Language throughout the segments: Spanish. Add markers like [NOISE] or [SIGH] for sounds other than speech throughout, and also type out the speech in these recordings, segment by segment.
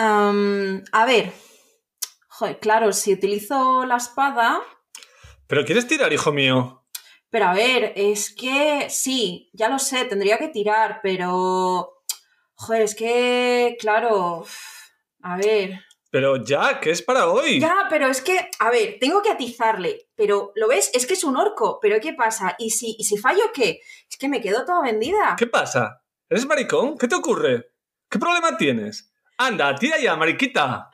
A ver. Joder, claro, si utilizo la espada. ¿Pero quieres tirar, hijo mío? Pero a ver, es que sí, ya lo sé, tendría que tirar, pero. Joder, es que. Claro. A ver. Pero ya, que es para hoy. Ya, pero es que, a ver, tengo que atizarle. Pero, ¿lo ves? Es que es un orco. Pero ¿qué pasa? ¿Y si, y si fallo qué? Es que me quedo toda vendida. ¿Qué pasa? ¿Eres maricón? ¿Qué te ocurre? ¿Qué problema tienes? Anda, tira ya, mariquita.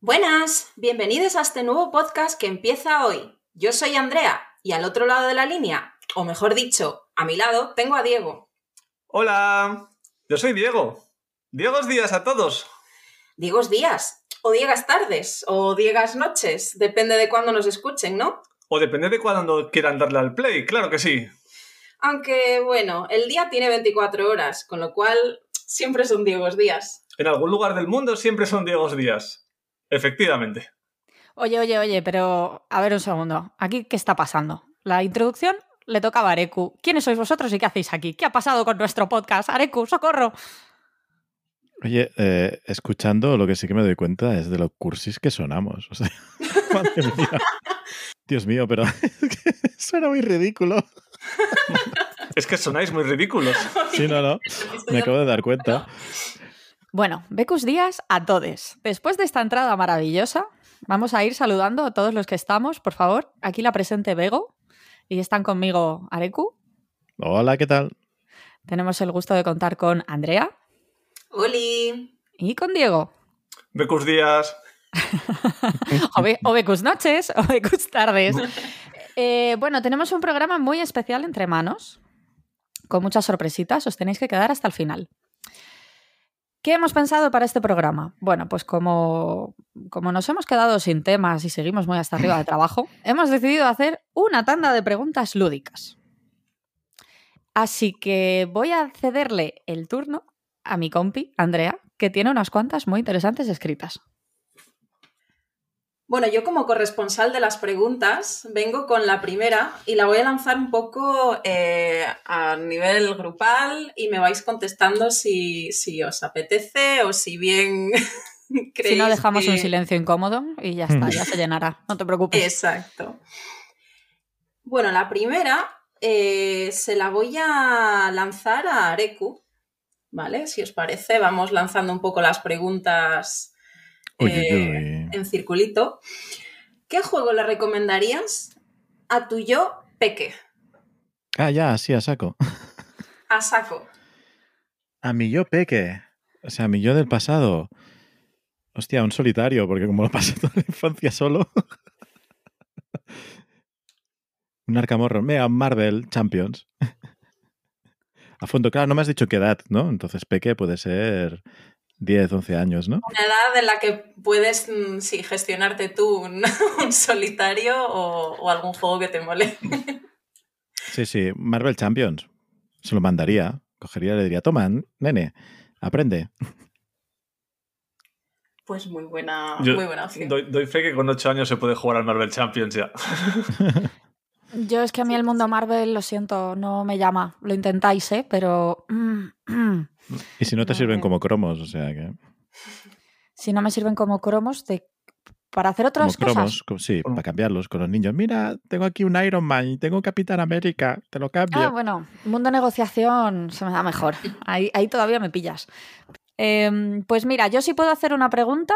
Buenas, bienvenidos a este nuevo podcast que empieza hoy. Yo soy Andrea y al otro lado de la línea, o mejor dicho, a mi lado, tengo a Diego. Hola, yo soy Diego. Diegos días a todos. Diegos días, o Diegas tardes, o Diegas noches, depende de cuándo nos escuchen, ¿no? O depende de cuándo quieran darle al play, claro que sí. Aunque, bueno, el día tiene 24 horas, con lo cual siempre son Diegos días. En algún lugar del mundo siempre son Diegos días. Efectivamente. Oye, oye, oye, pero a ver un segundo. ¿Aquí qué está pasando? La introducción le tocaba a Areku. ¿Quiénes sois vosotros y qué hacéis aquí? ¿Qué ha pasado con nuestro podcast? Areku, socorro. Oye, eh, escuchando lo que sí que me doy cuenta es de lo cursis que sonamos. [LAUGHS] O sea, madre mía. Dios mío, pero [LAUGHS] es que suena muy ridículo. Es que sonáis muy ridículos. Sí, no, no. Me acabo de dar cuenta. Bueno, becus días a todos. Después de esta entrada maravillosa, vamos a ir saludando a todos los que estamos. Por favor, aquí la presente Bego. Y están conmigo Areku. Hola, ¿qué tal? Tenemos el gusto de contar con Andrea ¡Holi! y con Diego. Becus días. [LAUGHS] o, be- o becus noches o becus tardes. Eh, bueno, tenemos un programa muy especial entre manos, con muchas sorpresitas. Os tenéis que quedar hasta el final. ¿Qué hemos pensado para este programa? Bueno, pues como, como nos hemos quedado sin temas y seguimos muy hasta arriba de trabajo, [LAUGHS] hemos decidido hacer una tanda de preguntas lúdicas. Así que voy a cederle el turno a mi compi, Andrea, que tiene unas cuantas muy interesantes escritas. Bueno, yo como corresponsal de las preguntas vengo con la primera y la voy a lanzar un poco eh, a nivel grupal y me vais contestando si, si os apetece o si bien creéis [LAUGHS] Si no, dejamos que- un silencio incómodo y ya está, ya se llenará. No te preocupes. Exacto. Bueno, la primera eh, se la voy a lanzar a Areku, ¿vale? Si os parece, vamos lanzando un poco las preguntas eh, en circulito. ¿Qué juego le recomendarías a tu yo peque? Ah, ya, sí, a saco. A saco. A mi yo peque. O sea, a mi yo del pasado. Hostia, un solitario, porque como lo pasé [LAUGHS] toda la infancia solo. Un arcamorro. Mega Marvel Champions. [LAUGHS] a fondo, claro, no me has dicho qué edad, ¿no? Entonces peque puede ser 10, 11 años, ¿no? Una edad en la que puedes mm, sí, gestionarte tú un, [LAUGHS] un solitario o, o algún juego que te mole. Sí, sí, Marvel Champions. Se lo mandaría. Cogería y le diría, toma, nene, aprende. Pues muy buena, Yo muy buena opción. Doy, doy fe que con 8 años se puede jugar al Marvel Champions ya. [LAUGHS] Yo es que a mí el mundo Marvel, lo siento, no me llama. Lo intentáis, ¿eh? Pero mm, mm. Y si no te No, sirven como cromos, o sea que... si no me sirven como cromos de... para hacer Como otras cromos, cosas. co- sí, Como- para cambiarlos con los niños. Mira, tengo aquí un Iron Man y tengo un Capitán América, te lo cambio. Ah, bueno, mundo negociación se me da mejor. Ahí, ahí todavía me pillas. Em, pues mira, yo sí puedo hacer una pregunta,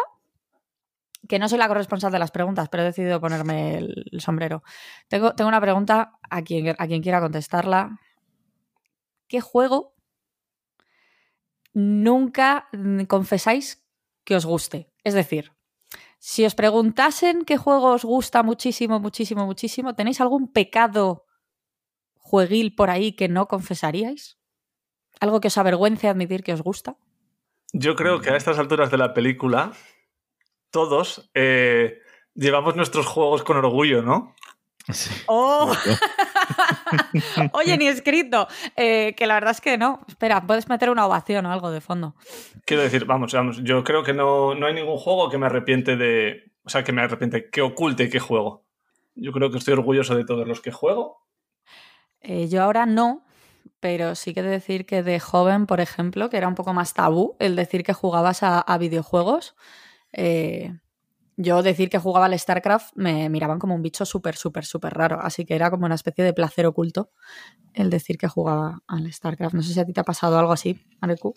que no soy la corresponsal de las preguntas, pero he decidido ponerme el, sombrero. Tengo, tengo una pregunta a quien, a quien quiera contestarla. ¿Qué juego nunca mm, confesáis que os guste? Es decir, si os preguntasen qué juego os gusta muchísimo, muchísimo, muchísimo, ¿tenéis algún pecado jueguil por ahí que no confesaríais? ¿Algo que os avergüence admitir que os gusta? Yo creo que a estas alturas de la película, todos eh, llevamos nuestros juegos con orgullo, ¿no? Sí. ¡Oh! [LAUGHS] Oye, ni escrito. Eh, que la verdad es que no. Espera, puedes meter una ovación o algo de fondo. Quiero decir, vamos, vamos, yo creo que no, no hay ningún juego que me arrepiente de. O sea, que me arrepiente, que oculte que juego. Yo creo que estoy orgulloso de todos los que juego. Eh, yo ahora no, pero sí que decir que de joven, por ejemplo, que era un poco más tabú el decir que jugabas a, a videojuegos. Eh, yo decir que jugaba al StarCraft me miraban como un bicho súper, súper, súper raro. Así que era como una especie de placer oculto el decir que jugaba al StarCraft. No sé si a ti te ha pasado algo así, Areku.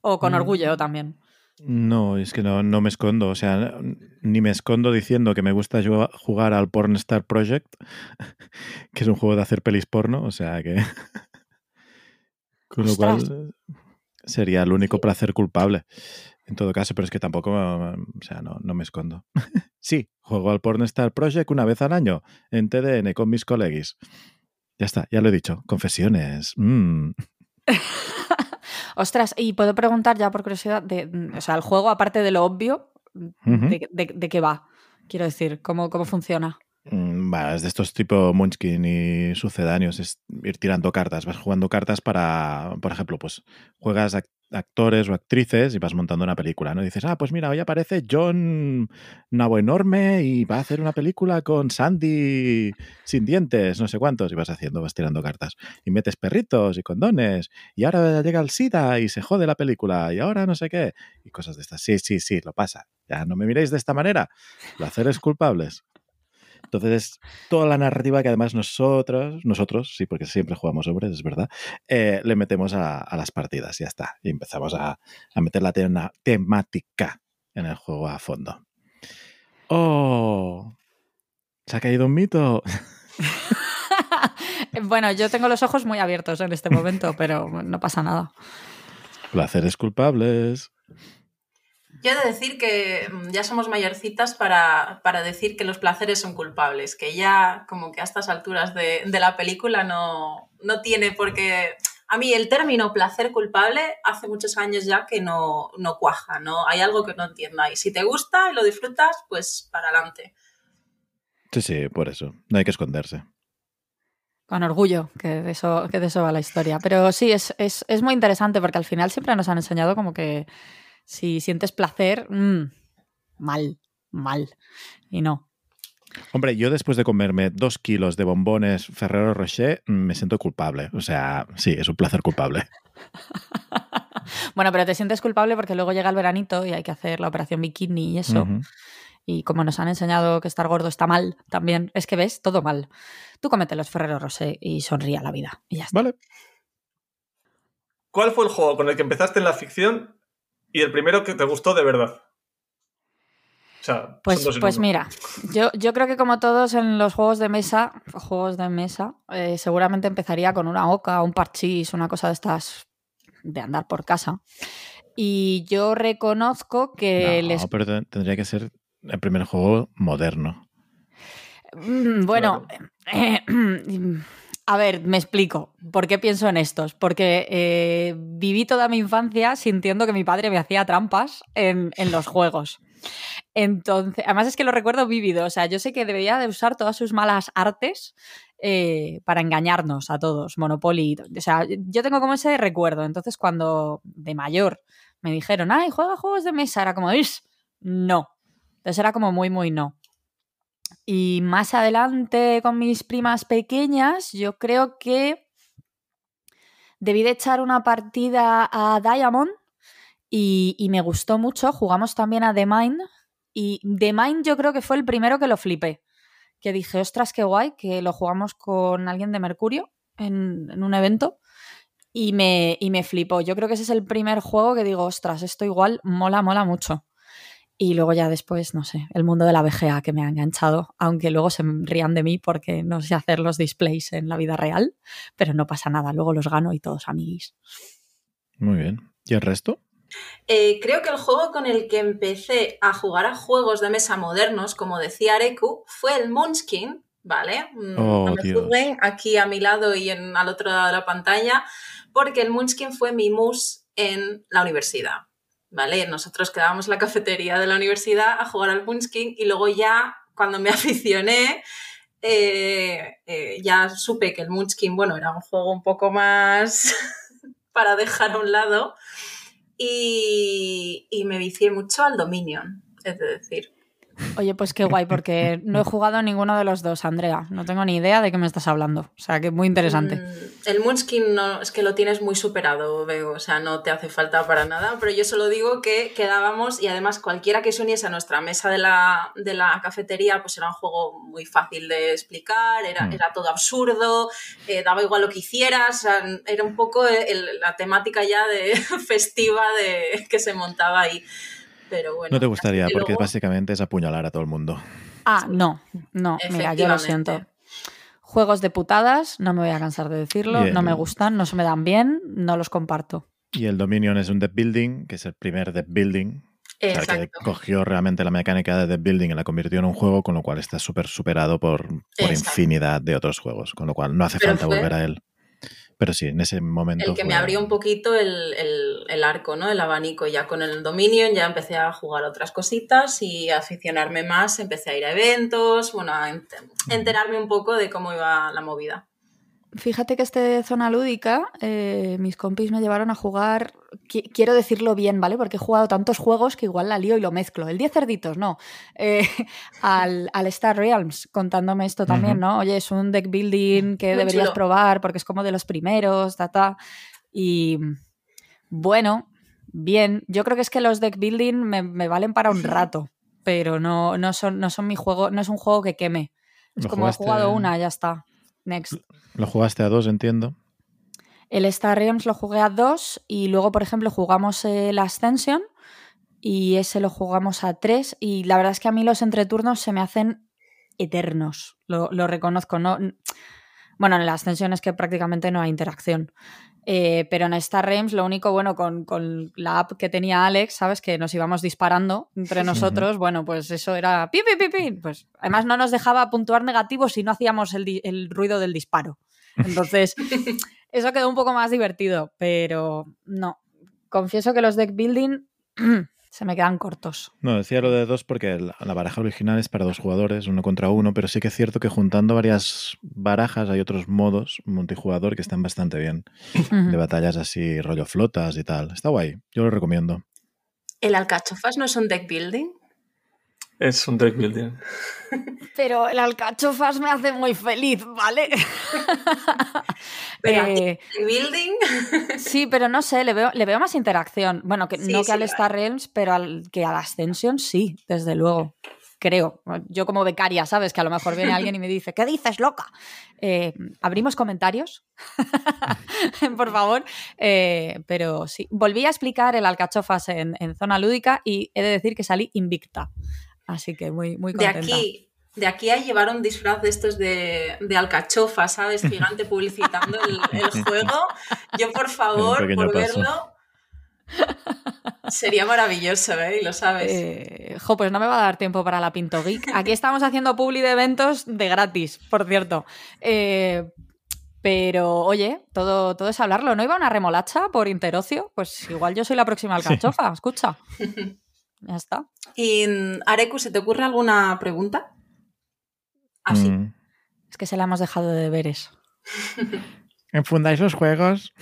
O con Mm. orgullo también. No, es que no, no me escondo. O sea, ni me escondo diciendo que me gusta jugar al Pornstar Project, [LAUGHS] que es un juego de hacer pelis porno. O sea que. [LAUGHS] Con lo cual sería el único placer culpable. En todo caso, pero es que tampoco, o sea, no, no me escondo. [LAUGHS] sí, juego al Pornstar Project una vez al año en TDN con mis colegis. Ya está, ya lo he dicho. Confesiones. Mm. [LAUGHS] Ostras, y puedo preguntar ya por curiosidad, de, o sea, el juego, aparte de lo obvio, de, de- de qué va? Quiero decir, ¿cómo, cómo funciona? Mm, es de estos tipo Munchkin y sucedáneos, es ir tirando cartas, vas jugando cartas para, por ejemplo, pues juegas actores o actrices y vas montando una película, ¿no? Dices, ah, pues mira, hoy aparece John Nabo Enorme y va a hacer una película con Sandy sin dientes, no sé cuántos, y vas haciendo, vas tirando cartas. Y metes perritos y condones, y ahora llega el SIDA y se jode la película, y ahora no sé qué, y cosas de estas. Sí, sí, sí, lo pasa. Ya no me miréis de esta manera. Placeres culpables. Entonces es toda la narrativa que además nosotros, nosotros, sí, porque siempre jugamos hombres, es verdad, eh, le metemos a, a las partidas, ya está. Y empezamos a, a meter la tema- temática en el juego a fondo. ¡Oh! ¿Se ha caído un mito? [LAUGHS] bueno, yo tengo los ojos muy abiertos en este momento, pero no pasa nada. Placeres culpables. Yo he de decir que mm, ya somos mayorcitas para, para decir que los placeres son culpables, que ya como que a estas alturas de, de la película no, no tiene por qué... A mí el término placer culpable hace muchos años ya que no, no cuaja, ¿no? Hay algo que no entiendo ahí. Si te gusta y lo disfrutas, pues para adelante. Sí, sí, por eso. No hay que esconderse. Con orgullo, que de eso, que de eso va la historia. Pero sí, es, es, es muy interesante porque al final siempre nos han enseñado como que si sientes placer, mm, mal, mal. Y no. Hombre, yo después de comerme dos kilos de bombones Ferrero Rocher, mm, me siento culpable. O sea, sí, es un placer culpable. [LAUGHS] Bueno, pero te sientes culpable porque luego llega el veranito y hay que hacer la operación bikini y eso. Y como nos han enseñado que estar gordo está mal, también es que ves todo mal. Tú comete los Ferrero Rosé y sonríe a la vida. Y ya está. Vale. ¿Cuál fue el juego con el que empezaste en la ficción y el primero que te gustó de verdad? O sea, Pues, pues mira, yo, yo creo que como todos en los juegos de mesa, juegos de mesa, eh, seguramente empezaría con una oca, un parchís, una cosa de estas de andar por casa. Y yo reconozco que no, les pero ten- tendría que ser el primer juego moderno. Mm, Bueno, eh, [CLEARS THROAT] a ver, me explico. ¿Por qué pienso en estos? Porque eh, viví toda mi infancia sintiendo que mi padre me hacía trampas en, los juegos. Entonces, además es que lo recuerdo vívido. O sea, yo sé que debería de usar todas sus malas artes eh, para engañarnos a todos. Monopoly. O sea, yo tengo como ese recuerdo. Entonces, cuando de mayor me dijeron, ay, juega juegos de mesa, era como, "Ish, no. Entonces era como muy, muy no. Y más adelante con mis primas pequeñas, yo creo que debí de echar una partida a Diamond y, me gustó mucho. Jugamos también a The Mind y The Mind yo creo que fue el primero que lo flipé. Que dije, ostras, qué guay, que lo jugamos con alguien de Mercurio en, en un evento y me, y me flipó. Yo creo que ese es el primer juego que digo, ostras, esto igual mola, mola mucho. Y luego ya después, no sé, el mundo de la VGA que me ha enganchado, aunque luego se rían de mí porque no sé hacer los displays en la vida real, pero no pasa nada, luego los gano y todos amiguis. Muy bien. ¿Y el resto? Eh, creo que el juego con el que empecé a jugar a juegos de mesa modernos, como decía Areku, fue el Munchkin, ¿vale? Mm, Oh, no me Dios. juzguen, aquí a mi lado y en, al otro lado de la pantalla, porque el Munchkin fue mi mus en la universidad, ¿vale? Nosotros quedábamos en la cafetería de la universidad a jugar al Munchkin y luego ya, cuando me [LAUGHS] aficioné, eh, eh, ya supe que el Munchkin, bueno, era un juego un poco más [LAUGHS] para dejar a un lado y, y me vicié mucho al Dominion, es decir. Oye, pues qué guay, porque no he jugado a ninguno de los dos, Andrea. No tengo ni idea de qué me estás hablando. O sea, que muy interesante. Mm, el Moonskin no, es que lo tienes muy superado, veo. O sea, no te hace falta para nada. Pero yo solo digo que quedábamos y además cualquiera que se uniese a nuestra mesa de la, de la cafetería, pues era un juego muy fácil de explicar, era, mm. era todo absurdo, eh, daba igual lo que hicieras. era un poco la temática ya de [LAUGHS] festiva de, que se montaba ahí. No te gustaría, porque básicamente es apuñalar a todo el mundo. Ah, no, no, mira, yo lo siento. Juegos de putadas, no me voy a cansar de decirlo, no me gustan, no se me dan bien, no los comparto. Y el Dominion es un deck building, que es el primer deck building. O sea, que cogió realmente la mecánica de deck building y la convirtió en un juego, con lo cual está súper superado por, por infinidad de otros juegos, con lo cual no hace falta volver a él. Pero sí, en ese momento. El que me abrió un poquito el, el, arco, ¿no? El abanico. Ya con el Dominion ya empecé a jugar otras cositas y a aficionarme más. Empecé a ir a eventos, bueno, a enterarme un poco de cómo iba la movida. Fíjate que este zona lúdica, eh, mis compis me llevaron a jugar, quiero decirlo bien, ¿vale? Porque he jugado tantos juegos que igual la lío y lo mezclo. El 10 cerditos, no. Eh, [LAUGHS] al, Star Realms, contándome esto también, ¿no? Oye, es un deck building que deberías probar porque es como de los primeros, ta, ta. Y bueno, bien. Yo creo que es que los deck building me, valen para un [LAUGHS] rato, pero no, no, son, no son mi juego, no es un juego que queme. Es como he jugado una, ya está. Next. Lo jugaste a dos, entiendo. El Star Realms lo jugué a dos y luego, por ejemplo, jugamos el Ascension y ese lo jugamos a tres y la verdad es que a mí los entreturnos se me hacen eternos, lo, reconozco. No, bueno, en el Ascension es que prácticamente no hay interacción. Eh, pero en Star Realms lo único bueno con, con, la app que tenía Alex, ¿sabes? Que nos íbamos disparando entre nosotros, bueno, pues eso era pi, pi, pi, pi. Pues además no nos dejaba puntuar negativos si no hacíamos el, el ruido del disparo. Entonces, [LAUGHS] eso quedó un poco más divertido, pero no. Confieso que los deck building se me quedan cortos. No, decía lo de dos porque la baraja original es para dos jugadores, uno contra uno, pero sí que es cierto que juntando varias barajas hay otros modos multijugador que están bastante bien. De batallas así, rollo flotas y tal. Está guay, yo lo recomiendo. ¿El alcachofas no es un deck building? Es un deck building. Pero el alcachofas me hace muy feliz, ¿vale? Pero eh, building. sí, pero no sé, le veo, le veo más interacción. Bueno, que no que al Star Realms, pero al, que al Ascension sí, desde luego. Creo. Yo como becaria, ¿sabes? Que a lo mejor viene alguien y me dice, ¿qué dices, loca? Eh, ¿Abrimos comentarios? [LAUGHS] Por favor. Eh, pero sí, volví a explicar el alcachofas en, en zona lúdica y he de decir que salí invicta. Así que muy, muy contenta. De aquí, de aquí a llevar un disfraz de estos de, de alcachofa, ¿sabes? Gigante [LAUGHS] publicitando el, juego. Yo, por favor, por verlo. Sería maravilloso, ¿eh? Y lo sabes. Eh, jo, pues no me va a dar tiempo para la Pinto Geek. Aquí estamos haciendo publi de eventos de gratis, por cierto. Eh, pero, oye, todo, todo es hablarlo. ¿No iba una remolacha por interocio? Pues igual yo soy la próxima alcachofa, escucha. [LAUGHS] Ya está. Y Areku, ¿se te ocurre alguna pregunta? Así. Mm. Es que se la hemos dejado de deberes. [LAUGHS] ¿Enfundáis los juegos?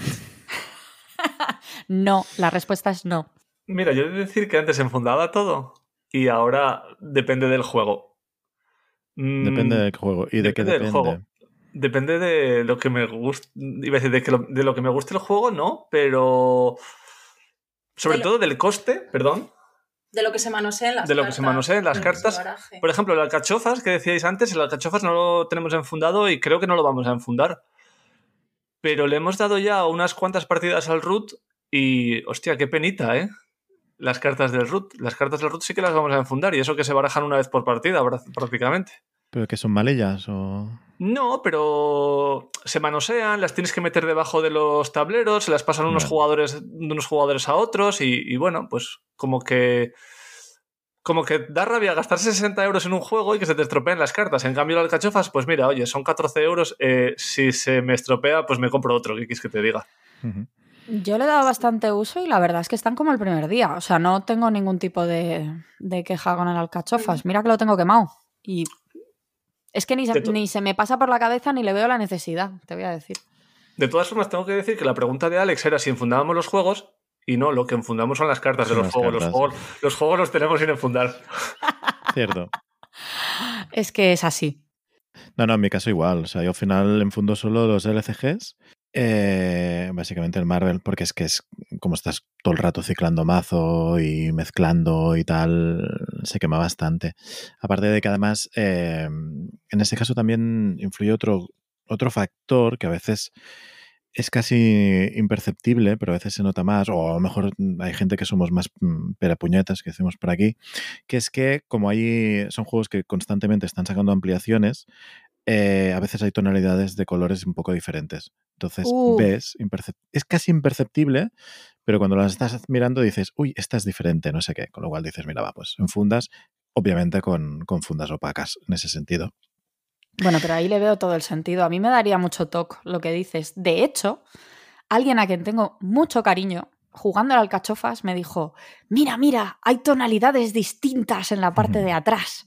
[LAUGHS] no, la respuesta es no. Mira, yo he de decir que antes enfundaba todo y ahora depende del juego. Mm, depende del juego. ¿Y de qué depende? Del juego. Depende de lo que me guste. Iba a decir, de, que lo, de lo que me guste el juego, no, pero. Sobre todo del coste, perdón. De lo que se manoseen las De lo que se manoseen las cartas. Por ejemplo, el alcachofas que decíais antes, el alcachofas no lo tenemos enfundado y creo que no lo vamos a enfundar. Pero le hemos dado ya unas cuantas partidas al root y, hostia, qué penita, ¿eh? Las cartas del root. Las cartas del root sí que las vamos a enfundar y eso que se barajan una vez por partida prácticamente. ¿Pero que son malellas o...? No, pero se manosean, las tienes que meter debajo de los tableros, se las pasan unos jugadores de unos jugadores a otros y, bueno, pues como que como que da rabia gastar 60 euros en un juego y que se te estropeen las cartas. En cambio, las cachofas, pues mira, oye, son 14 euros. Eh, si se me estropea, pues me compro otro, ¿qué quieres que te diga? Yo le he dado bastante uso y la verdad es que están como el primer día. O sea, no tengo ningún tipo de, de queja con el alcachofas. Mira que lo tengo quemado. Y Es que ni se, ni se me pasa por la cabeza ni le veo la necesidad, te voy a decir. De todas formas, tengo que decir que la pregunta de Alex era si enfundábamos los juegos y no, lo que enfundamos son las cartas de los juegos. Los, juegos. los juegos los tenemos sin enfundar. Cierto. Es que es así. No, no, en mi caso igual. O sea, yo al final enfundo solo los LCGs. Eh, básicamente el Marvel, porque es que es como estás todo el rato ciclando mazo y mezclando y tal, se quema bastante. Aparte de que además, eh, en este caso también influye otro, otro factor que a veces es casi imperceptible, pero a veces se nota más, o a lo mejor hay gente que somos más mm, perapuñetas, que decimos por aquí, que es que como hay, son juegos que constantemente están sacando ampliaciones, eh, a veces hay tonalidades de colores un poco diferentes. Entonces Uh. ves, es casi imperceptible, pero cuando las estás mirando dices, uy, esta es diferente, no sé qué. Con lo cual dices, mira, va, pues en fundas, obviamente con, con fundas opacas en ese sentido. Bueno, pero ahí le veo todo el sentido. A mí me daría mucho toque lo que dices. De hecho, alguien a quien tengo mucho cariño, jugando al alcachofas, me dijo, mira, mira, hay tonalidades distintas en la parte de [LAUGHS] atrás.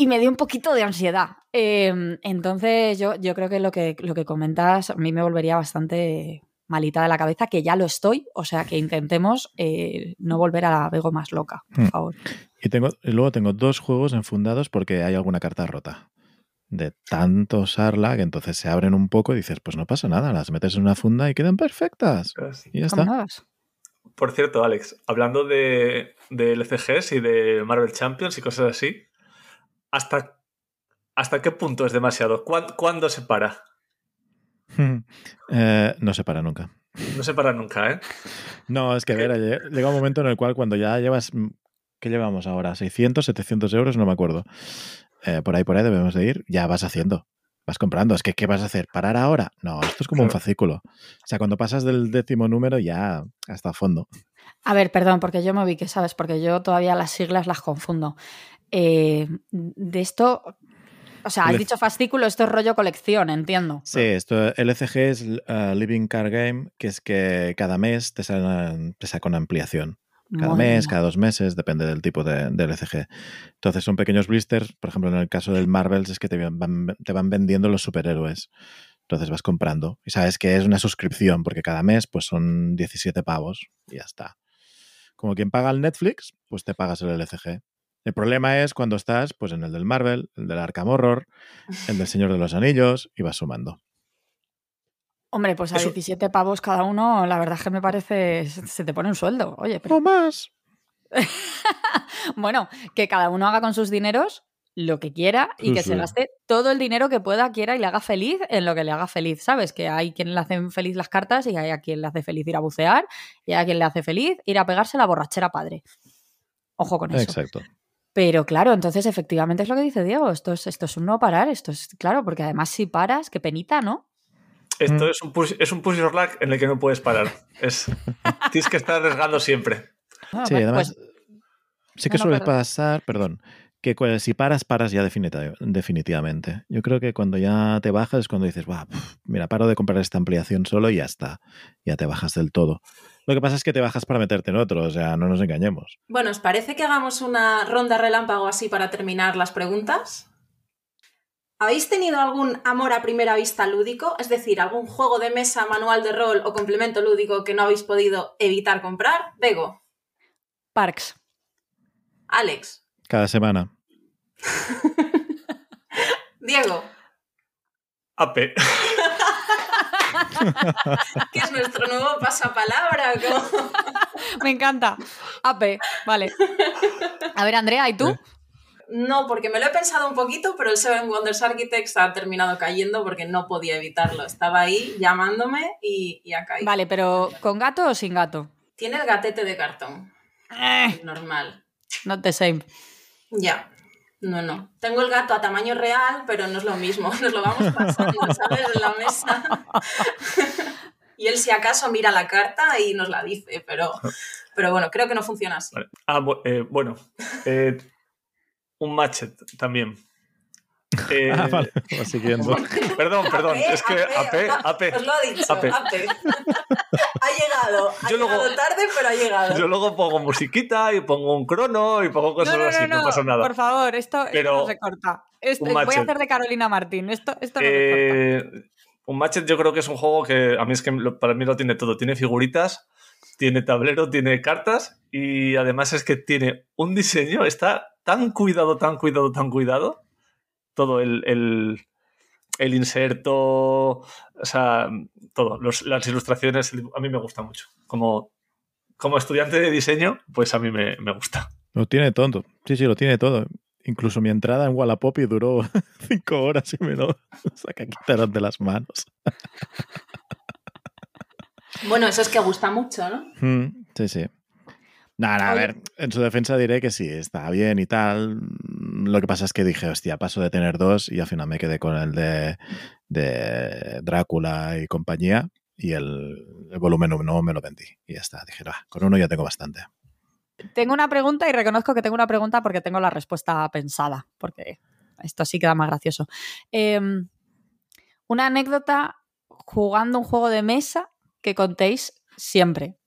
Y me dio un poquito de ansiedad. Eh, entonces, yo, yo creo que lo, que lo que comentas a mí me volvería bastante malita de la cabeza, que ya lo estoy. O sea, que intentemos eh, no volver a la Bego más loca, por Hmm. favor. Y, tengo, y luego tengo dos juegos enfundados porque hay alguna carta rota. De tanto usarla que entonces se abren un poco y dices, pues no pasa nada, las metes en una funda y quedan perfectas. Y ya está. nuevas. Por cierto, Alex, hablando de, de LCGs y de Marvel Champions y cosas así, ¿hasta, hasta qué punto es demasiado? ¿Cuán- ¿Cuándo se para? [LAUGHS] Eh, no se para nunca. No se para nunca, ¿eh? [LAUGHS] No, es que a ver, lle- llega un momento en el cual cuando ya llevas, mm, ¿qué llevamos ahora? ¿600, 700 euros? No me acuerdo. Eh, por ahí, por ahí debemos de ir. Ya vas haciendo, vas comprando. Es que, ¿qué vas a hacer? ¿Parar ahora? No, esto es como un fascículo. O sea, cuando pasas del décimo número ya hasta fondo. A ver, perdón, porque yo me vi que sabes, porque yo todavía las siglas las confundo. Eh, de esto, o sea, has dicho fascículo, esto es rollo colección, entiendo. Sí, esto LCG es uh, Living Card Game, que es que cada mes te, salen- te saca una ampliación. Cada Madre mes, cada dos meses, depende del tipo de, de LCG. Entonces son pequeños blisters, por ejemplo, en el caso del Marvels es que te van, te van vendiendo los superhéroes. Entonces vas comprando. Y sabes que es una suscripción, porque cada mes pues son 17 pavos y ya está. Como quien paga el Netflix, pues te pagas el LCG. El problema es cuando estás pues en el del Marvel, el del Arkham Horror, el del Señor de los Anillos y vas sumando. Hombre, pues a Eso- 17 pavos cada uno, la verdad es que me parece, se te pone un sueldo. Oye, pero ¡No más! [LAUGHS] bueno, que cada uno haga con sus dineros lo que quiera y que sí. se gaste todo el dinero que pueda, quiera y le haga feliz en lo que le haga feliz, ¿sabes? Que hay quien le hacen feliz las cartas y hay a quien le hace feliz ir a bucear y hay a quien le hace feliz ir a pegarse la borrachera padre. Ojo con eso. Exacto. Pero claro, entonces efectivamente es lo que dice Diego, esto es, esto es un no parar, esto es claro, porque además si paras, qué penita, ¿no? Esto Mm. es un push, es un push your luck en el que no puedes parar. Es, [LAUGHS] tienes que estar arriesgando siempre. Ah, Sí, bueno, además, pues, sí que no, suele perdón. pasar, perdón, que si paras, paras ya definita- definitivamente. Yo creo que cuando ya te bajas es cuando dices, "Buah, pf, mira, paro de comprar esta ampliación solo y ya está. Ya te bajas del todo. Lo que pasa es que te bajas para meterte en otro, o sea, no nos engañemos. Bueno, ¿os parece que hagamos una ronda relámpago así para terminar las preguntas? ¿Habéis tenido algún amor a primera vista lúdico? Es decir, algún juego de mesa, manual de rol o complemento lúdico que no habéis podido evitar comprar? Bego, Parks. Alex, Cada semana. [LAUGHS] Diego, AP. Que es nuestro nuevo pasapalabra. ¿cómo? [LAUGHS] Me encanta. AP, vale. A ver, Andrea, ¿y tú? No, porque me lo he pensado un poquito, pero el Seven Wonders Architects ha terminado cayendo porque no podía evitarlo. Estaba ahí llamándome y, y ha caído. Vale, pero ¿con gato o sin gato? Tiene el gatete de cartón. Eh, Normal. not the same. Ya. No, no. Tengo el gato a tamaño real, pero no es lo mismo. [LAUGHS] Nos lo vamos pasando, ¿sabes? En la mesa. [LAUGHS] y él, si acaso, mira la carta y nos la dice, pero, pero bueno, creo que no funciona así. Ah, eh, bueno. Eh, un matchet también. Eh, Ah, vale, va siguiendo. [LAUGHS] Perdón, perdón. AP, es que AP, AP. Os lo he dicho, AP. AP. [LAUGHS] ha llegado. Ha Yo llegado luego- tarde, pero ha llegado. Yo luego pongo musiquita y pongo un crono y pongo cosas no, no, así, no, pasa nada. Por favor, esto, no se corta. Esto- un voy a hacer de Carolina Martín. Esto, esto no se corta. Eh, un Matchet yo creo que es un juego que a mí es que para mí lo tiene todo. Tiene figuritas, tiene tablero, tiene cartas y además es que tiene un diseño, está tan cuidado, tan cuidado, tan cuidado. Todo el, el, el inserto, o sea, todo. Los- las ilustraciones, a mí me gusta mucho. Como, como estudiante de diseño, pues a mí me, me gusta. Lo tiene todo. Sí, sí, lo tiene todo. Incluso mi entrada en Wallapop y duró [LAUGHS] cinco horas y me lo [LAUGHS] saca quitaron de las manos. Bueno, eso es que gusta mucho, ¿no? Mm, sí, sí. Nada, a ver, en su defensa diré que sí, está bien y tal. Lo que pasa es que dije, hostia, paso de tener dos y al final me quedé con el de, de Drácula y compañía y el, volumen 1 me lo vendí. Y ya está, dije, "Ah, con uno ya tengo bastante. Tengo una pregunta y reconozco que tengo una pregunta porque tengo la respuesta pensada, porque esto sí queda más gracioso. Eh, una anécdota jugando un juego de mesa que contéis siempre.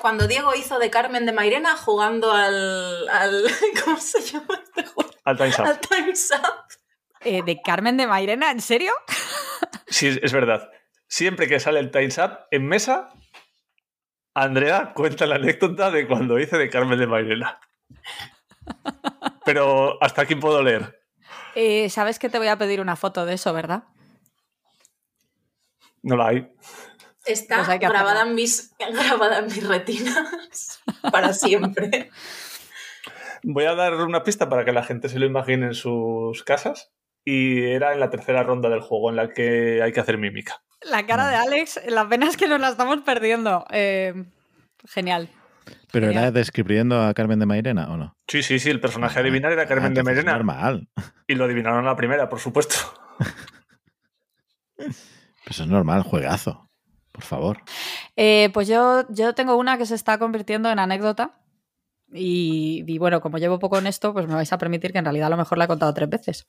Cuando Diego hizo de Carmen de Mairena jugando al. al [LAUGHS] ¿Cómo se llama este juego? Al Time's Up. Al Time's Up. Eh, ¿De Carmen de Mairena? ¿En serio? [LAUGHS] Sí, es- verdad. Siempre que sale el Time's Up en mesa, Andrea cuenta la anécdota de cuando hice de Carmen de Mairena. Pero hasta aquí puedo leer. Eh, Sabes que te voy a pedir una foto de eso, ¿verdad? No la hay. Está Pues grabada, en mis, [LAUGHS] grabada en mis retinas [LAUGHS] para siempre. [LAUGHS] Voy a dar una pista para que la gente se lo imagine en sus casas. Y era en la tercera ronda del juego en la que hay que hacer mímica. La cara de Alex, la pena es que nos la estamos perdiendo. Eh, genial. ¿Pero Genial. era describiendo a Carmen de Mairena o no? Sí, sí, sí, el personaje a Ah, adivinar era Carmen Ah, de Mairena. normal. Y lo adivinaron a la primera, por supuesto. Pues es normal, juegazo. Por favor. Eh, pues yo, yo tengo una que se está convirtiendo en anécdota. Y, bueno, como llevo poco en esto, pues me vais a permitir que en realidad a lo mejor la he contado tres veces.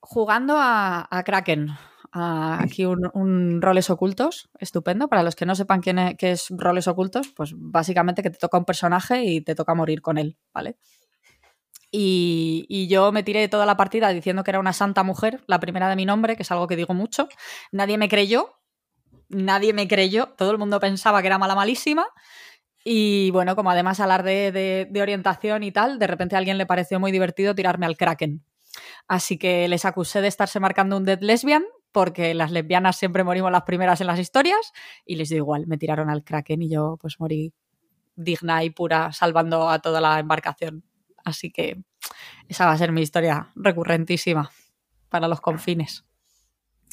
Jugando a, Kraken, aquí un, un roles ocultos, estupendo. Para los que no sepan quién es, qué es roles ocultos, pues básicamente que te toca un personaje y te toca morir con él, ¿vale? Y, y yo me tiré toda la partida diciendo que era una santa mujer, la primera de mi nombre, que es algo que digo mucho. Nadie me creyó, nadie me creyó, todo el mundo pensaba que era mala malísima. Y bueno, como además hablar de, orientación y tal, de repente a alguien le pareció muy divertido tirarme al Kraken. Así que les acusé de estarse marcando un dead lesbian, porque las lesbianas siempre morimos las primeras en las historias, y les dio igual, me tiraron al Kraken y yo pues morí digna y pura salvando a toda la embarcación. Así que esa va a ser mi historia recurrentísima para los confines.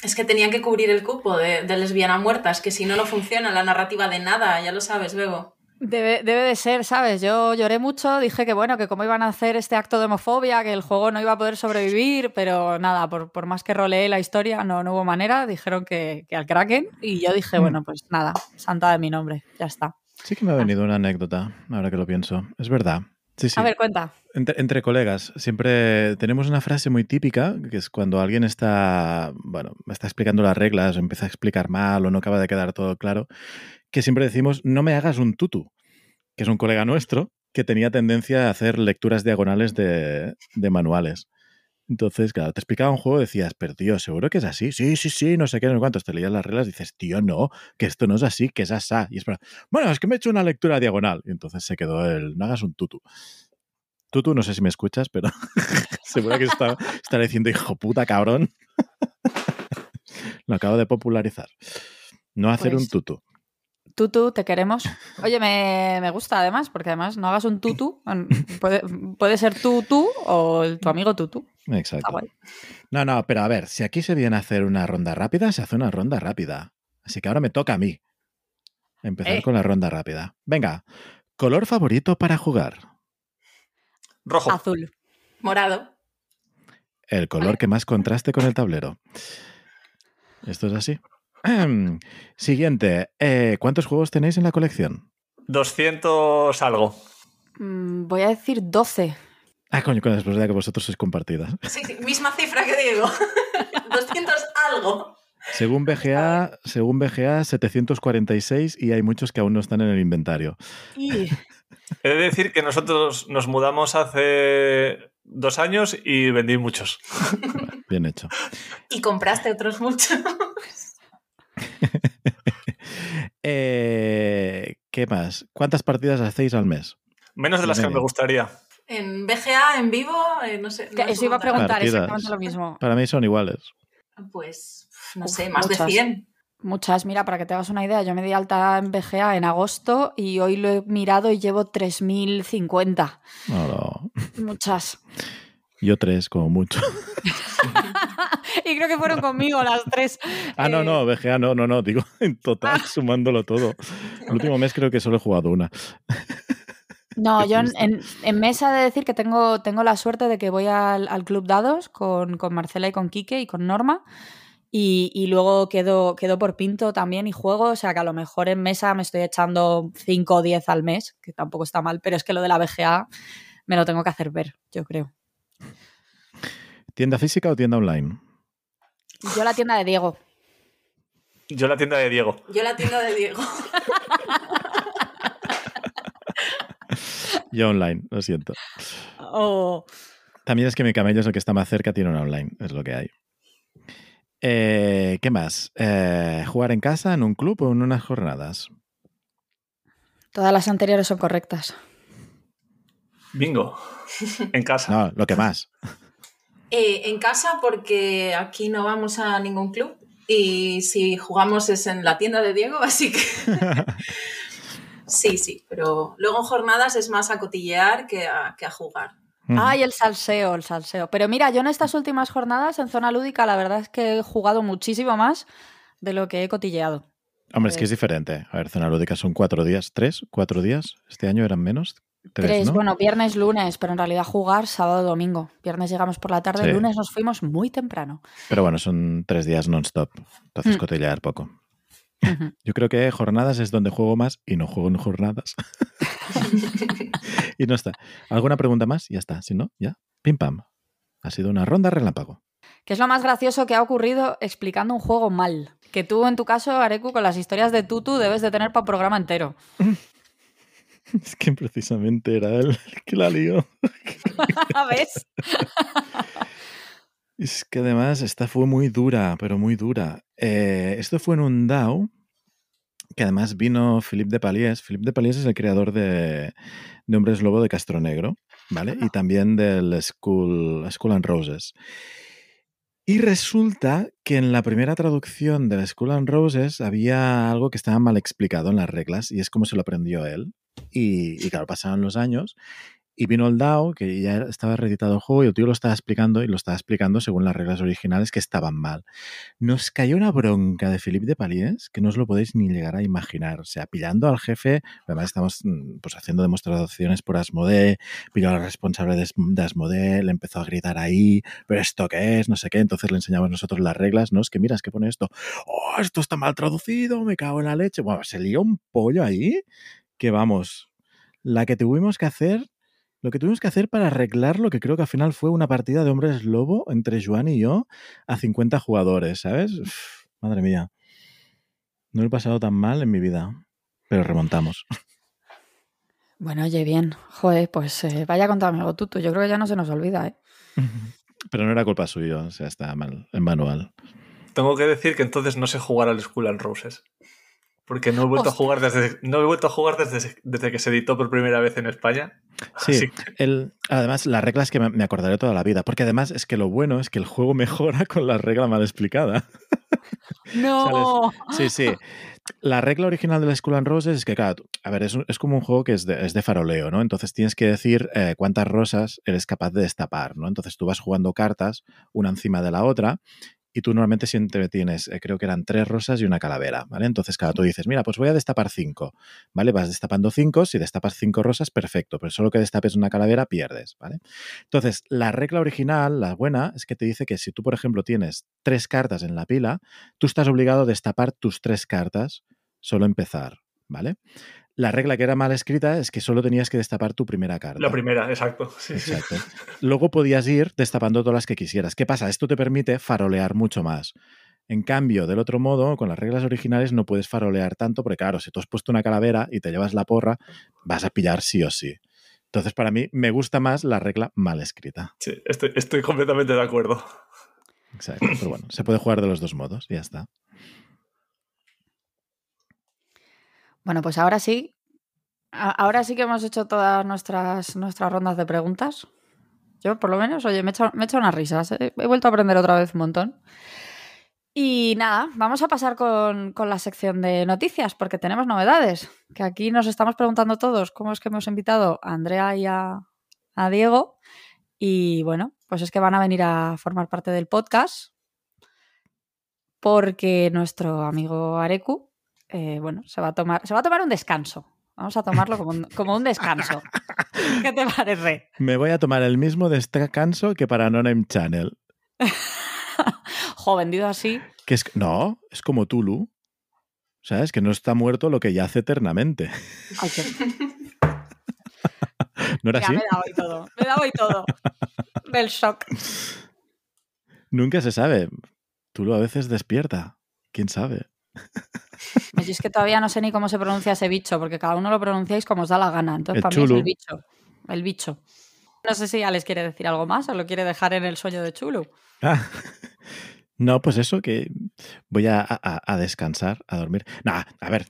Es que tenían que cubrir el cupo de, de lesbiana muerta. Es que si no, no funciona la narrativa de nada. Ya lo sabes, Bego. Debe, debe de ser, ¿sabes? Yo lloré mucho, dije que bueno, que cómo iban a hacer este acto de homofobia, que el juego no iba a poder sobrevivir, pero nada, por, por más que roleé la historia, no, no hubo manera, dijeron que, que al Kraken, y yo dije, Mm. bueno, pues nada, santa de mi nombre, ya está. Sí que me ha venido una anécdota, ahora que lo pienso. Es verdad. Sí, sí. A ver, cuenta. Entre, entre colegas, siempre tenemos una frase muy típica, que es cuando alguien está, bueno, está explicando las reglas, o empieza a explicar mal o no acaba de quedar todo claro, que siempre decimos, no me hagas un tutu, que es un colega nuestro que tenía tendencia a hacer lecturas diagonales de, de manuales. Entonces, claro, te explicaba un juego, decías, pero tío, ¿seguro que es así? Sí, sí, sí, no sé qué, no sé cuántos. Te leías las reglas y dices, tío, no, que esto no es así, que es asá. Y es para, bueno, es que me he hecho una lectura diagonal. Y entonces se quedó el, no hagas un tutu. Tutu, no sé si me escuchas, pero [LAUGHS] seguro que está, estará diciendo, hijo puta, cabrón. [LAUGHS] Lo acabo de popularizar. No hacer Pues- un tutu. Tutu, te queremos. Oye, me, me gusta además, porque además no hagas un tutu, puede, puede ser tú, tú o tu amigo tutu. Exacto. No, no, pero a ver, si aquí se viene a hacer una ronda rápida, se hace una ronda rápida. Así que ahora me toca a mí empezar Eh. con la ronda rápida. Venga, color favorito para jugar. Rojo. Azul. Morado. El color que más contraste con el tablero. Esto es así. [CLEARS THROAT] Siguiente. eh, ¿Cuántos juegos tenéis en la colección? 200 algo. Mm, voy a decir 12. Ah, coño, con la que vosotros sois compartidas. Sí, sí, misma cifra que Diego. 200 [LAUGHS] algo. Según BGA, según BGA, 746 y hay muchos que aún no están en el inventario. Y He de decir que nosotros nos mudamos hace dos años y vendí muchos. [LAUGHS] Bien hecho. Y compraste otros muchos. [LAUGHS] Eh, ¿Qué más? ¿Cuántas partidas hacéis al mes? Menos de las que me gustaría. En BGA, en vivo, eh, no sé. no eso iba a preguntar. Partidas. exactamente lo mismo. Para mí son iguales. Pues, no Uf, sé, más muchas. de 100. Muchas, mira, para que te hagas una idea, yo me di alta en BGA en agosto y hoy lo he mirado y llevo 3050. No, no. Muchas. Yo tres, como mucho. [LAUGHS] y creo que fueron conmigo las tres. Ah, no, Eh, no, BGA no, no, no, digo en total, sumándolo todo. El último mes creo que solo he jugado una. No, yo en, en- en mesa he de decir que tengo, tengo la suerte de que voy al, al Club Dados con, con Marcela y con Quique y con Norma. Y, y luego quedo, quedo por Pinto también y juego. O sea que a lo mejor en mesa me estoy echando 5 o 10 al mes, que tampoco está mal, pero es que lo de la BGA me lo tengo que hacer ver, yo creo. ¿Tienda física o tienda online? Yo la tienda de Diego. Yo la tienda de Diego. Yo la tienda de Diego. [LAUGHS] Yo online, lo siento. Oh. También es que mi camello es el que está más cerca, tiene una online, es lo que hay. Eh, ¿Qué más? Eh, ¿Jugar en casa, en un club o en unas jornadas? Todas las anteriores son correctas. Bingo. En casa. No, lo que más. Eh, en casa, porque aquí no vamos a ningún club. Y si jugamos es en la tienda de Diego, así que. [LAUGHS] sí, sí. Pero luego en jornadas es más a cotillear que a, que a jugar. Ay, el salseo, el salseo. Pero mira, yo en estas últimas jornadas en zona lúdica, la verdad es que he jugado muchísimo más de lo que he cotilleado. Hombre, es que es diferente. A ver, zona lúdica son cuatro días, tres, cuatro días. Este año eran menos. Tres, Tres, ¿no? bueno, viernes, lunes, pero en realidad jugar sábado, domingo. Viernes llegamos por la tarde, Sí. lunes nos fuimos muy temprano. Pero bueno, son tres días non-stop. Entonces, Mm. cotillar poco. Yo creo que jornadas es donde juego más y no juego en jornadas. [LAUGHS] y no está. ¿Alguna pregunta más? Ya está. Si no, ya. Pim pam. Ha sido una ronda relámpago. ¿Qué es lo más gracioso que ha ocurrido explicando un juego mal? Que tú, en tu caso, Areku, con las historias de Tutu debes de tener para programa entero. [LAUGHS] Es que precisamente era él el que la lió. [LAUGHS] ¿Ves? Es que además esta fue muy dura, pero muy dura. Eh, esto fue en un DAO que además vino Philippe de Paliés. Philippe de Paliés es el creador de, de Hombres Lobo de Castronegro, ¿vale? Y también del School, School and Roses. Y resulta que en la primera traducción del School and Roses había algo que estaba mal explicado en las reglas y es como se lo aprendió él. Y, y claro, pasaron los años y vino el DAO, que ya estaba reeditado el juego, y el tío lo estaba explicando, y lo estaba explicando según las reglas originales que estaban mal. Nos cayó una bronca de Philippe de Paliés que no os lo podéis ni llegar a imaginar. O sea, pillando al jefe, además estamos mm, pues, haciendo demostraciones por Asmodee, pilló al responsable de, As- de Asmodee, le empezó a gritar ahí, pero ¿esto qué es? No sé qué. Entonces le enseñamos nosotros las reglas, ¿no? Es que mira, es que pone esto. ¡Oh, esto está mal traducido! Me cago en la leche. Bueno, se lió un pollo ahí que vamos. La que tuvimos que hacer lo que tuvimos que hacer para arreglar lo que creo que al final fue una partida de hombres lobo entre Joan y yo a 50 jugadores, ¿sabes? Uf, madre mía. No lo he pasado tan mal en mi vida, pero remontamos. Bueno, oye, bien. Joder, pues eh, vaya con tu amigo Tutu. Yo creo que ya no se nos olvida, ¿eh? [LAUGHS] Pero no era culpa suya, o sea, está mal el manual. Tengo que decir que entonces no sé jugar al School and Roses. Porque no he vuelto a jugar desde, no he vuelto a jugar desde, desde que se editó por primera vez en España. Sí, que- el, además las reglas que me, acordaré toda la vida, porque además es que lo bueno es que el juego mejora [LAUGHS] con la regla mal explicada. ¡No! [LAUGHS] Sí, sí. La regla original de la Skull and Roses es que, claro, a ver, es, es como un juego que es de, es de faroleo, ¿no? Entonces tienes que decir eh, cuántas rosas eres capaz de destapar, ¿no? Entonces tú vas jugando cartas una encima de la otra y tú normalmente siempre tienes, eh, creo que eran tres rosas y una calavera, ¿vale? Entonces, claro, tú dices, mira, pues voy a destapar cinco, ¿vale? Vas destapando cinco, si destapas cinco rosas, perfecto, pero solo que destapes una calavera, pierdes, ¿vale? Entonces, la regla original, la buena, es que te dice que si tú, por ejemplo, tienes tres cartas en la pila, tú estás obligado a destapar tus tres cartas, solo empezar, ¿vale? La regla que era mal escrita es que solo tenías que destapar tu primera carta. La primera, exacto. Sí, sí. Exacto. [LAUGHS] Luego podías ir destapando todas las que quisieras. ¿Qué pasa? Esto te permite farolear mucho más. En cambio, del otro modo, con las reglas originales no puedes farolear tanto, porque claro, si tú has puesto una calavera y te llevas la porra, vas a pillar sí o sí. Entonces, para mí, me gusta más la regla mal escrita. Sí, estoy, estoy completamente de acuerdo. Exacto. Pero bueno, se puede jugar de los dos modos y ya está. Bueno, pues ahora sí. Ahora sí que hemos hecho todas nuestras, nuestras rondas de preguntas. Yo, por lo menos, oye, me he hecho, me he hecho unas risas. He, he vuelto a aprender otra vez un montón. Y nada, vamos a pasar con, con, la sección de noticias, porque tenemos novedades. Que aquí nos estamos preguntando todos cómo es que hemos invitado a Andrea y a, a Diego. Y bueno, pues es que van a venir a formar parte del podcast. Porque nuestro amigo Areku, eh, bueno, se va a tomar, se va a tomar un descanso. Vamos a tomarlo como un, como un descanso. ¿Qué te parece? Me voy a tomar el mismo descanso que para No-Name Channel. jo, vendido así. Que es, no, es como Tulu. ¿Sabes? Que no está muerto lo que yace eternamente. Ay, qué... ¿No era Ya, así? me he dado y todo. Me he dado y todo. Del shock. Nunca se sabe. Tulu a veces despierta. ¿Quién sabe? Pues yo es que todavía no sé ni cómo se pronuncia ese bicho, porque cada uno lo pronunciáis como os da la gana. Entonces, El para mí es el bicho. El bicho. No sé si ya les quiere decir algo más o lo quiere dejar en el sueño de Chulu. Ah, [LAUGHS] no, pues eso, que voy a, a- a descansar, a dormir. Nah, a ver,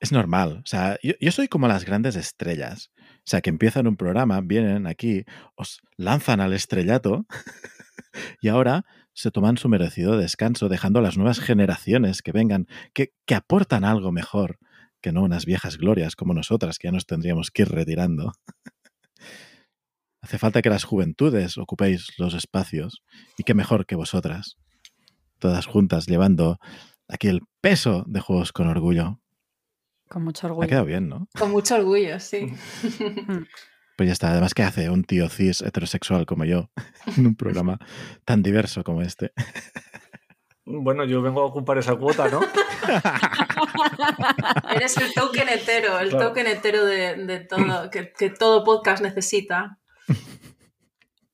es normal. O sea, yo, yo soy como las grandes estrellas. O sea, que empiezan un programa, vienen aquí, os lanzan al estrellato [LAUGHS] y ahora se toman su merecido descanso, dejando a las nuevas generaciones que vengan, que, que aportan algo mejor que no unas viejas glorias como nosotras, que ya nos tendríamos que ir retirando. Hace falta que las juventudes ocupéis los espacios y qué mejor que vosotras, todas juntas llevando aquí el peso de juegos con orgullo. Con mucho Ha orgullo. quedado bien, ¿no? Con mucho orgullo, sí. [LAUGHS] Pues ya está. Además, ¿qué hace un tío cis heterosexual como yo [LAUGHS] en un programa tan diverso como este? Bueno, yo vengo a ocupar esa cuota, ¿no? [LAUGHS] Eres el token hetero, el Claro. token hetero de, de todo, que, que todo podcast necesita.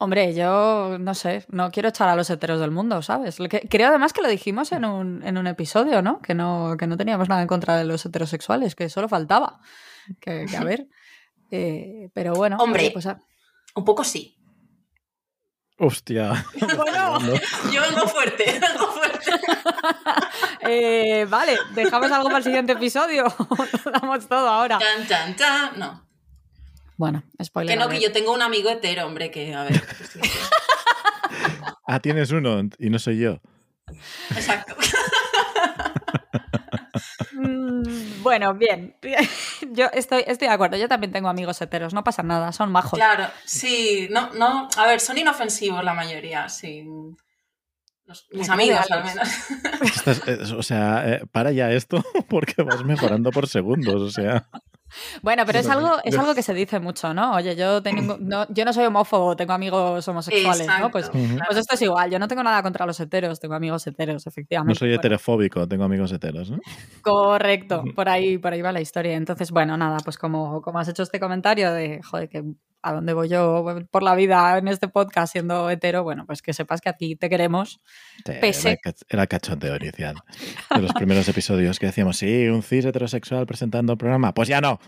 Hombre, yo no sé, no quiero echar a los heteros del mundo, ¿sabes? Creo además que lo dijimos en un, en un episodio, ¿no? Que, ¿no? que no teníamos nada en contra de los heterosexuales, que solo faltaba. Que, que a ver. Eh, pero bueno, Hombre. oye, pues a- Un poco sí. Hostia. [LAUGHS] Bueno. [LAUGHS] Yo vengo fuerte, [LAUGHS] vengo fuerte. Eh, vale, dejamos algo para el siguiente episodio. Lo damos todo ahora. Tan, tan, tan. No. Bueno, spoiler. Que no, que yo tengo un amigo hetero, hombre, que a ver. Ah, tienes uno y no soy yo. Exacto. Mm, Bueno, bien. [LAUGHS] Yo estoy, estoy de acuerdo. Yo también tengo amigos heteros. No pasa nada, son majos. Claro, sí, no, no, a ver, son inofensivos la mayoría, sí. Los- mis amigos, al menos. Estás- eh, o sea, eh, para ya esto [LAUGHS] porque vas mejorando por segundos. O sea, Bueno, pero es algo, es algo que se dice mucho, ¿no? Oye, yo, tengo, no, yo no soy homófobo, tengo amigos homosexuales, ¿no? Pues, pues esto es igual. Yo no tengo nada contra los heteros, tengo amigos heteros, efectivamente. no soy Bueno, heterofóbico, tengo amigos heteros, ¿no? Correcto, por ahí, por ahí va la historia. Entonces, bueno, nada, pues como, como has hecho este comentario de, joder, que a dónde voy yo por la vida en este podcast siendo hetero, bueno, pues que sepas que a ti te queremos. Sí, Pese- Era, cach- era cachondeo inicial. De los primeros episodios que decíamos, sí, un cis heterosexual presentando el programa. Pues ya no.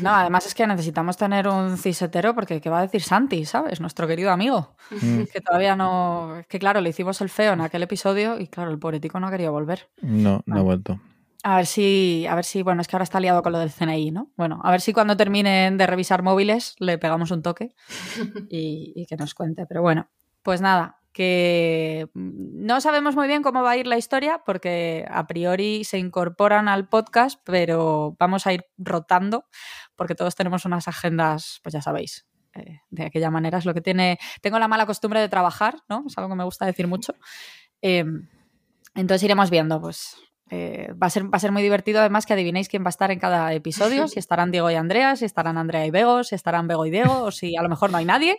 No, además es que necesitamos tener un cis hetero porque ¿qué va a decir Santi, sabes? Nuestro querido amigo. Mm, Que todavía no... Que claro, le hicimos el feo en aquel episodio y claro, el pobre tico no ha querido volver. No, no ha vuelto. A ver si, a ver si, bueno, es que ahora está liado con lo del CNI, ¿no? Bueno, a ver si cuando terminen de revisar móviles le pegamos un toque [LAUGHS] y, y que nos cuente. Pero bueno, pues nada, que no sabemos muy bien cómo va a ir la historia porque a priori se incorporan al podcast, pero vamos a ir rotando porque todos tenemos unas agendas, pues ya sabéis. eh, de aquella manera es lo que tiene. Tengo la mala costumbre de trabajar, ¿no? Es algo que me gusta decir mucho. Eh, entonces iremos viendo, pues. Eh, va, a ser, va a ser muy divertido además que adivinéis quién va a estar en cada episodio, si estarán Diego y Andrea, si estarán Andrea y Bego, si estarán Bego y Diego, o si a lo mejor no hay nadie.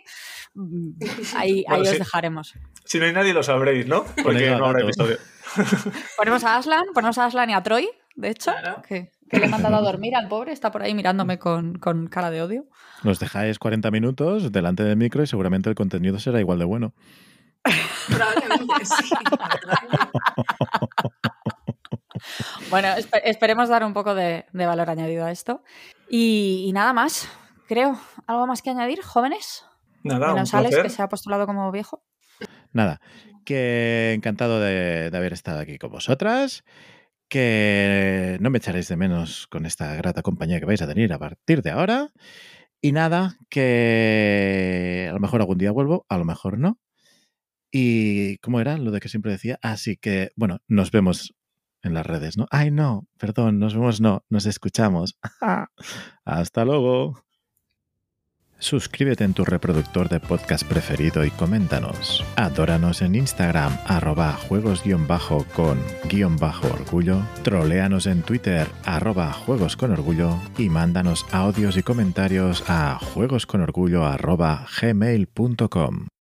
Mm, Ahí, Bueno, ahí os dejaremos. Si no hay nadie, lo sabréis, ¿no? Porque no habrá episodio. [LAUGHS] Ponemos a Aslan, ponemos a Aslan y a Troy, de hecho, Claro. que, que le he mandado a dormir al pobre, está por ahí mirándome con, con cara de odio. Nos dejáis 40 minutos delante del micro y seguramente el contenido será igual de bueno. Probablemente sí. [LAUGHS] bueno, esperemos dar un poco de, valor añadido a esto. Y, nada más, creo. ¿Algo más que añadir, jóvenes? Nada, Menos Alex, que se ha postulado como viejo. Nada, que encantado de, de haber estado aquí con vosotras que no me echaréis de menos con esta grata compañía que vais a tener a partir de ahora. Y nada, que a lo mejor algún día vuelvo, a lo mejor no. Y ¿cómo era lo de que siempre decía? Así que, bueno, nos vemos en las redes, ¿no? Ay, no, perdón, nos vemos, no, nos escuchamos. [LAUGHS] Hasta luego. Suscríbete en tu reproductor de podcast preferido y coméntanos. Adóranos en Instagram, arroba juegos con guion bajo. Troleanos en Twitter, arroba juegos con orgullo. Y mándanos audios y comentarios a juegosconorgullo arroba gmail.com.